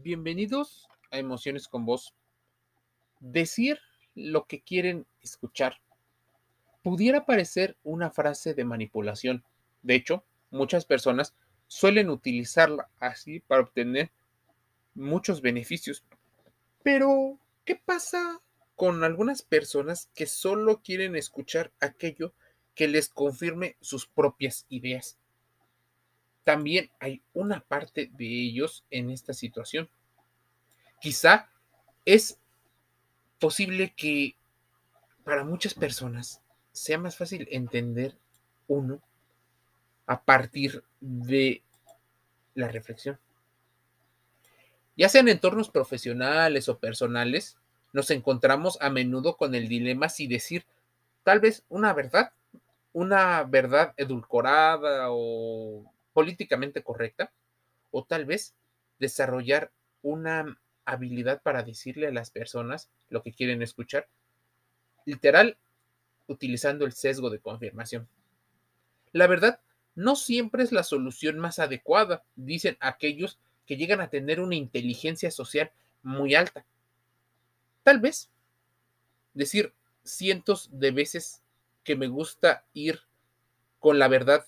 Bienvenidos a Emociones con Voz. Decir lo que quieren escuchar pudiera parecer una frase de manipulación. De hecho, muchas personas suelen utilizarla así para obtener muchos beneficios. Pero, ¿qué pasa con algunas personas que solo quieren escuchar aquello que les confirme sus propias ideas? También hay una parte de ellos en esta situación. Quizá es posible que para muchas personas sea más fácil entender uno a partir de la reflexión. Ya sea en entornos profesionales o personales, nos encontramos a menudo con el dilema si decir tal vez una verdad, una verdad edulcorada o políticamente correcta, o tal vez desarrollar una habilidad para decirle a las personas lo que quieren escuchar, literal, utilizando el sesgo de confirmación. La verdad no siempre es la solución más adecuada, dicen aquellos que llegan a tener una inteligencia social muy alta. Tal vez decir cientos de veces que me gusta ir con la verdad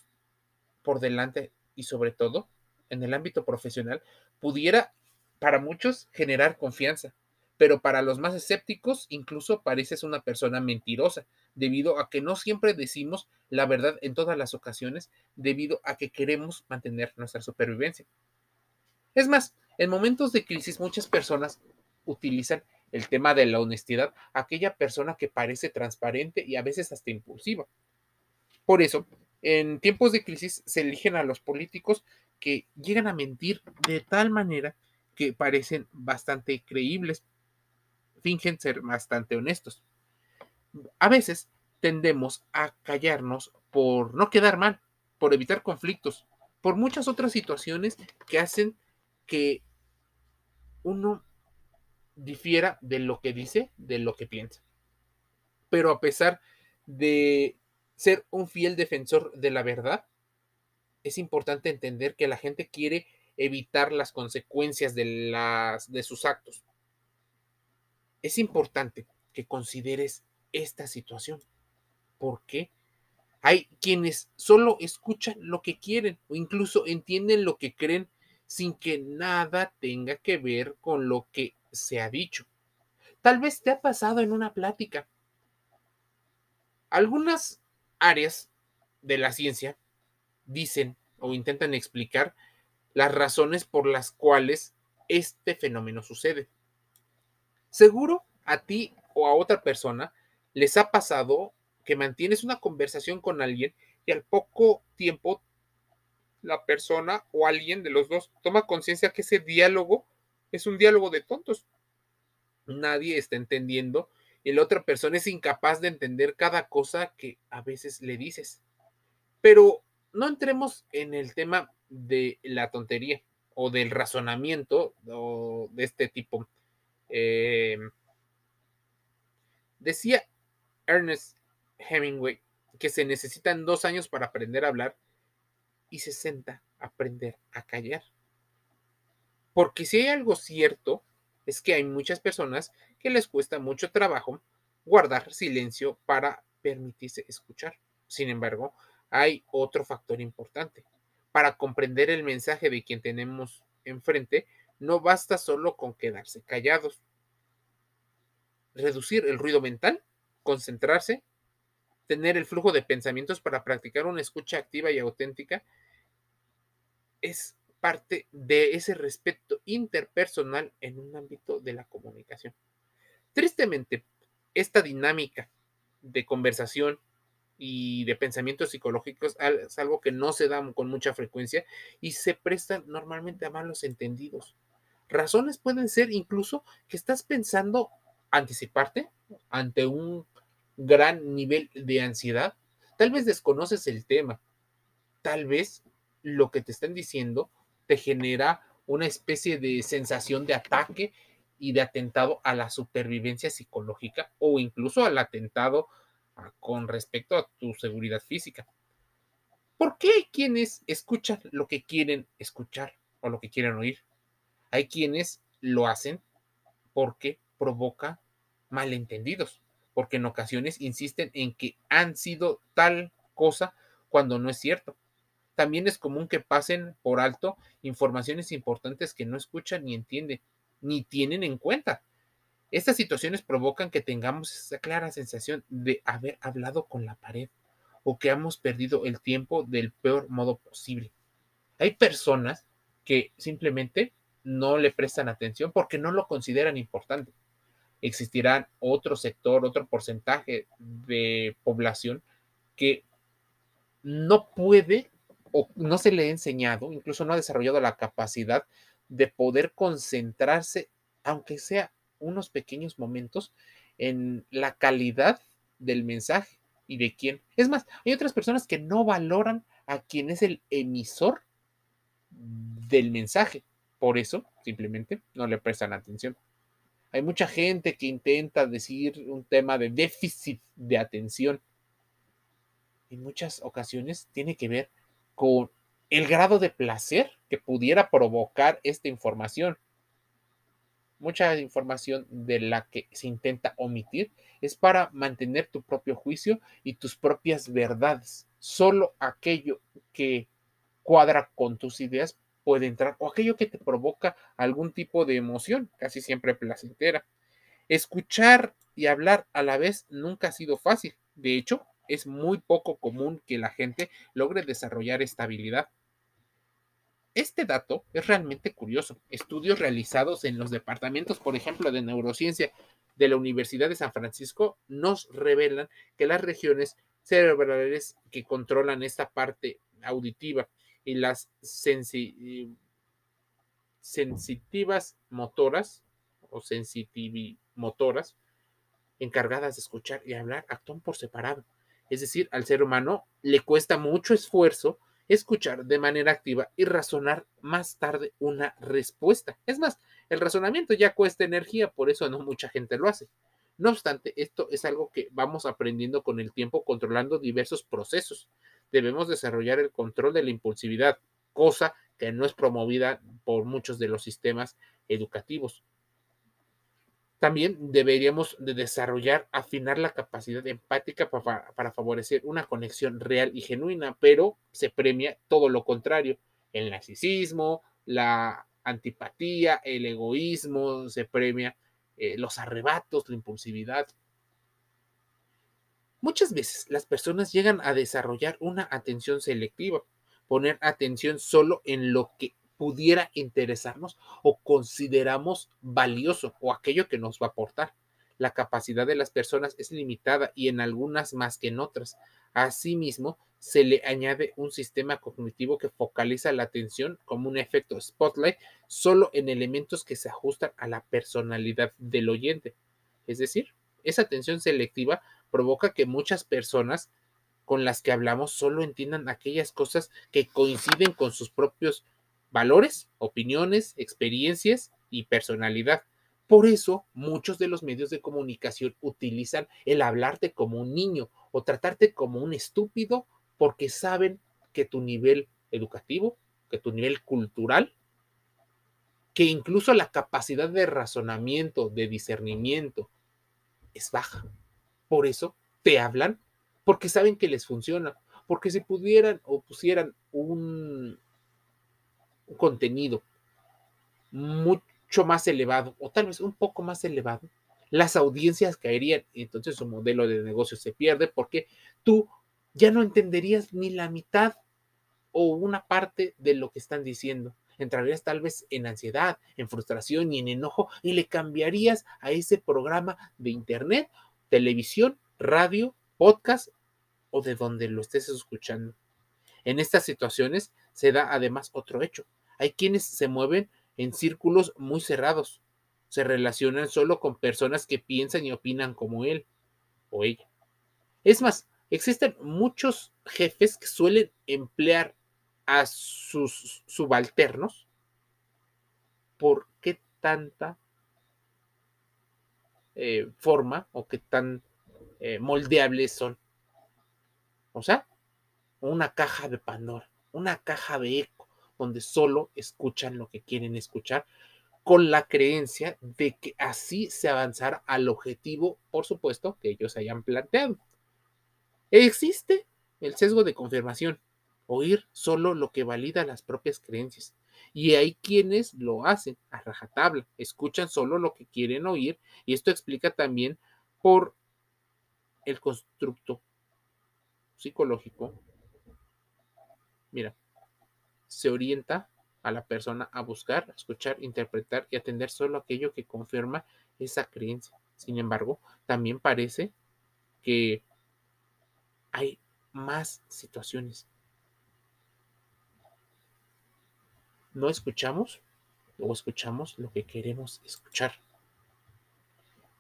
por delante y sobre todo en el ámbito profesional pudiera para muchos generar confianza, pero para los más escépticos incluso pareces una persona mentirosa, debido a que no siempre decimos la verdad en todas las ocasiones, debido a que queremos mantener nuestra supervivencia. Es más, en momentos de crisis muchas personas utilizan el tema de la honestidad, aquella persona que parece transparente y a veces hasta impulsiva. Por eso, en tiempos de crisis se eligen a los políticos que llegan a mentir de tal manera que parecen bastante creíbles, fingen ser bastante honestos. A veces tendemos a callarnos por no quedar mal, por evitar conflictos, por muchas otras situaciones que hacen que uno difiera de lo que dice, de lo que piensa. Pero a pesar de ser un fiel defensor de la verdad, es importante entender que la gente quiere evitar las consecuencias de, las, de sus actos. Es importante que consideres esta situación. porque Hay quienes solo escuchan lo que quieren o incluso entienden lo que creen sin que nada tenga que ver con lo que se ha dicho. Tal vez te ha pasado en una plática. Algunas áreas de la ciencia dicen o intentan explicar las razones por las cuales este fenómeno sucede. Seguro a ti o a otra persona les ha pasado que mantienes una conversación con alguien y al poco tiempo la persona o alguien de los dos toma conciencia que ese diálogo es un diálogo de tontos. Nadie está entendiendo y la otra persona es incapaz de entender cada cosa que a veces le dices. Pero no entremos en el tema de la tontería o del razonamiento de este tipo. Eh, decía Ernest Hemingway que se necesitan dos años para aprender a hablar y 60 aprender a callar. Porque si hay algo cierto, es que hay muchas personas que les cuesta mucho trabajo guardar silencio para permitirse escuchar. Sin embargo, hay otro factor importante. Para comprender el mensaje de quien tenemos enfrente, no basta solo con quedarse callados. Reducir el ruido mental, concentrarse, tener el flujo de pensamientos para practicar una escucha activa y auténtica es parte de ese respeto interpersonal en un ámbito de la comunicación. Tristemente, esta dinámica de conversación y de pensamientos psicológicos es algo que no se da con mucha frecuencia y se presta normalmente a malos entendidos. Razones pueden ser incluso que estás pensando anticiparte ante un gran nivel de ansiedad. Tal vez desconoces el tema. Tal vez lo que te están diciendo te genera una especie de sensación de ataque y de atentado a la supervivencia psicológica o incluso al atentado con respecto a tu seguridad física. ¿Por qué hay quienes escuchan lo que quieren escuchar o lo que quieren oír? Hay quienes lo hacen porque provoca malentendidos, porque en ocasiones insisten en que han sido tal cosa cuando no es cierto. También es común que pasen por alto informaciones importantes que no escuchan ni entienden, ni tienen en cuenta. Estas situaciones provocan que tengamos esa clara sensación de haber hablado con la pared o que hemos perdido el tiempo del peor modo posible. Hay personas que simplemente no le prestan atención porque no lo consideran importante. Existirán otro sector, otro porcentaje de población que no puede o no se le ha enseñado, incluso no ha desarrollado la capacidad de poder concentrarse, aunque sea unos pequeños momentos, en la calidad del mensaje y de quién. Es más, hay otras personas que no valoran a quien es el emisor del mensaje. Por eso, simplemente, no le prestan atención. Hay mucha gente que intenta decir un tema de déficit de atención. En muchas ocasiones tiene que ver con el grado de placer que pudiera provocar esta información. Mucha información de la que se intenta omitir es para mantener tu propio juicio y tus propias verdades. Solo aquello que cuadra con tus ideas puede entrar o aquello que te provoca algún tipo de emoción, casi siempre placentera. Escuchar y hablar a la vez nunca ha sido fácil. De hecho, es muy poco común que la gente logre desarrollar esta habilidad. Este dato es realmente curioso. Estudios realizados en los departamentos, por ejemplo, de neurociencia de la Universidad de San Francisco, nos revelan que las regiones cerebrales que controlan esta parte auditiva y las sensitivas motoras o motoras encargadas de escuchar y hablar actúan por separado. Es decir, al ser humano le cuesta mucho esfuerzo escuchar de manera activa y razonar más tarde una respuesta. Es más, el razonamiento ya cuesta energía, por eso no mucha gente lo hace. No obstante, esto es algo que vamos aprendiendo con el tiempo controlando diversos procesos. Debemos desarrollar el control de la impulsividad, cosa que no es promovida por muchos de los sistemas educativos. También deberíamos de desarrollar, afinar la capacidad empática para, favorecer una conexión real y genuina, pero se premia todo lo contrario, el narcisismo, la antipatía, el egoísmo, se premia eh, los arrebatos, la impulsividad. Muchas veces las personas llegan a desarrollar una atención selectiva, poner atención solo en lo que pudiera interesarnos o consideramos valioso o aquello que nos va a aportar. La capacidad de las personas es limitada y en algunas más que en otras. Asimismo, se le añade un sistema cognitivo que focaliza la atención como un efecto spotlight solo en elementos que se ajustan a la personalidad del oyente. Es decir, esa atención selectiva provoca que muchas personas con las que hablamos solo entiendan aquellas cosas que coinciden con sus propios valores, opiniones, experiencias y personalidad. Por eso muchos de los medios de comunicación utilizan el hablarte como un niño o tratarte como un estúpido porque saben que tu nivel educativo, que tu nivel cultural, que incluso la capacidad de razonamiento, de discernimiento es baja. Por eso te hablan porque saben que les funciona, porque si pudieran o pusieran un contenido mucho más elevado o tal vez un poco más elevado, las audiencias caerían y entonces su modelo de negocio se pierde porque tú ya no entenderías ni la mitad o una parte de lo que están diciendo. Entrarías tal vez en ansiedad, en frustración y en enojo y le cambiarías a ese programa de internet, televisión, radio, podcast o de donde lo estés escuchando. En estas situaciones se da además otro hecho. Hay quienes se mueven en círculos muy cerrados. Se relacionan solo con personas que piensan y opinan como él o ella. Es más, existen muchos jefes que suelen emplear a sus subalternos. ¿Por qué tanta eh, forma o qué tan eh, moldeables son? O sea, una caja de Pandora una caja de donde solo escuchan lo que quieren escuchar con la creencia de que así se avanzará al objetivo, por supuesto, que ellos hayan planteado. Existe el sesgo de confirmación, oír solo lo que valida las propias creencias. Y hay quienes lo hacen a rajatabla, escuchan solo lo que quieren oír y esto explica también por el constructo psicológico. Mira, se orienta a la persona a buscar, escuchar, interpretar y atender solo aquello que confirma esa creencia. Sin embargo, también parece que hay más situaciones. No escuchamos o escuchamos lo que queremos escuchar.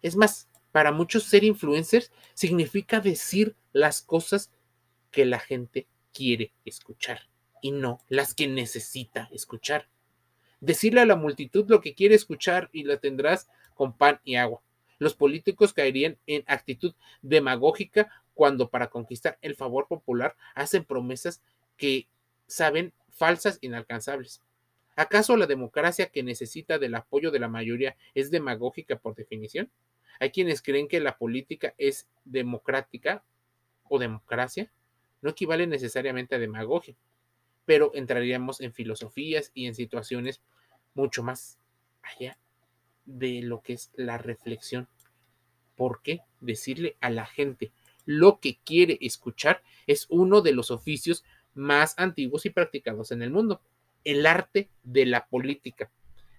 Es más, para muchos ser influencers significa decir las cosas que la gente quiere escuchar y no las que necesita escuchar. Decirle a la multitud lo que quiere escuchar y la tendrás con pan y agua. Los políticos caerían en actitud demagógica cuando para conquistar el favor popular hacen promesas que saben falsas, inalcanzables. ¿Acaso la democracia que necesita del apoyo de la mayoría es demagógica por definición? Hay quienes creen que la política es democrática o democracia. No equivale necesariamente a demagogia pero entraríamos en filosofías y en situaciones mucho más allá de lo que es la reflexión. ¿Por qué decirle a la gente lo que quiere escuchar es uno de los oficios más antiguos y practicados en el mundo? El arte de la política.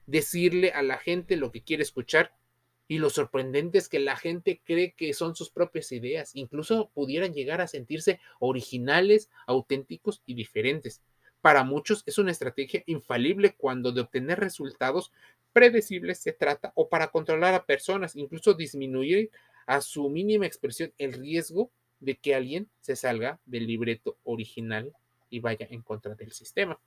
Decirle a la gente lo que quiere escuchar y lo sorprendente es que la gente cree que son sus propias ideas, incluso pudieran llegar a sentirse originales, auténticos y diferentes. Para muchos es una estrategia infalible cuando de obtener resultados predecibles se trata o para controlar a personas, incluso disminuir a su mínima expresión el riesgo de que alguien se salga del libreto original y vaya en contra del sistema.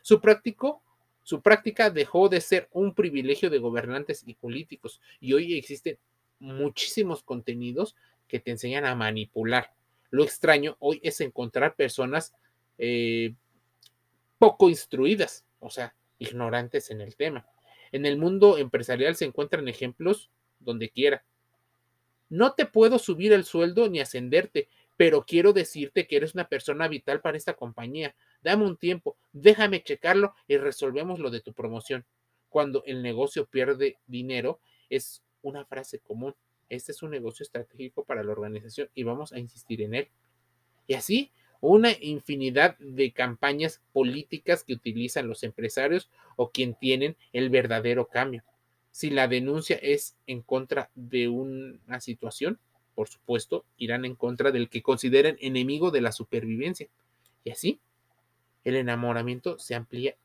Su práctico su práctica dejó de ser un privilegio de gobernantes y políticos y hoy existen muchísimos contenidos que te enseñan a manipular. Lo extraño hoy es encontrar personas eh, poco instruidas, o sea, ignorantes en el tema. En el mundo empresarial se encuentran ejemplos donde quiera. No te puedo subir el sueldo ni ascenderte, pero quiero decirte que eres una persona vital para esta compañía. Dame un tiempo, déjame checarlo y resolvemos lo de tu promoción. Cuando el negocio pierde dinero, es una frase común. Este es un negocio estratégico para la organización y vamos a insistir en él. Y así una infinidad de campañas políticas que utilizan los empresarios o quien tienen el verdadero cambio. Si la denuncia es en contra de una situación, por supuesto, irán en contra del que consideren enemigo de la supervivencia. Y así, el enamoramiento se amplía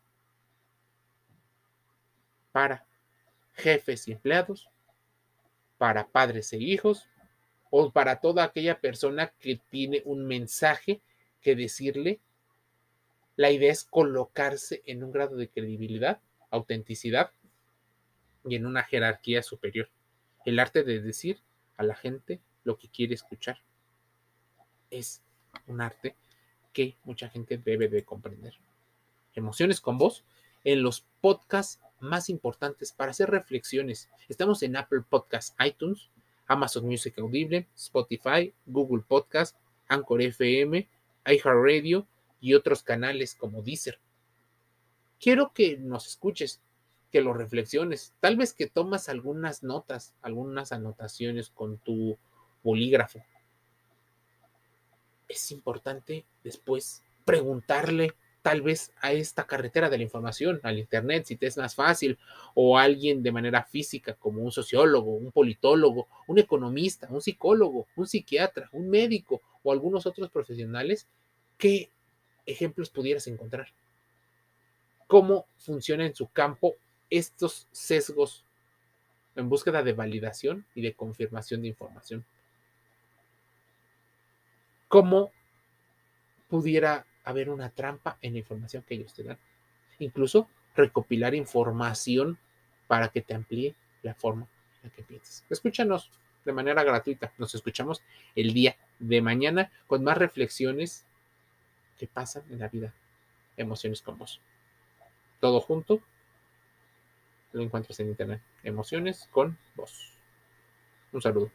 para jefes y empleados, para padres e hijos, o para toda aquella persona que tiene un mensaje que decirle. La idea es colocarse en un grado de credibilidad, autenticidad y en una jerarquía superior. El arte de decir a la gente lo que quiere escuchar es un arte que mucha gente debe de comprender. Emociones con voz en los podcasts más importantes para hacer reflexiones. Estamos en Apple Podcasts, iTunes, Amazon Music Audible, Spotify, Google Podcast, Anchor FM, iHeartRadio y otros canales como Deezer. Quiero que nos escuches, que lo reflexiones, tal vez que tomas algunas notas, algunas anotaciones con tu bolígrafo. Es importante después preguntarle tal vez a esta carretera de la información, al Internet, si te es más fácil, o alguien de manera física, como un sociólogo, un politólogo, un economista, un psicólogo, un psiquiatra, un médico o algunos otros profesionales, ¿qué ejemplos pudieras encontrar? ¿Cómo funciona en su campo estos sesgos en búsqueda de validación y de confirmación de información? ¿Cómo pudiera haber una trampa en la información que ellos te dan? Incluso recopilar información para que te amplíe la forma en la que piensas. Escúchanos de manera gratuita. Nos escuchamos el día de mañana con más reflexiones que pasan en la vida. Emociones con vos. Todo junto lo encuentras en internet. Emociones con voz. Un saludo.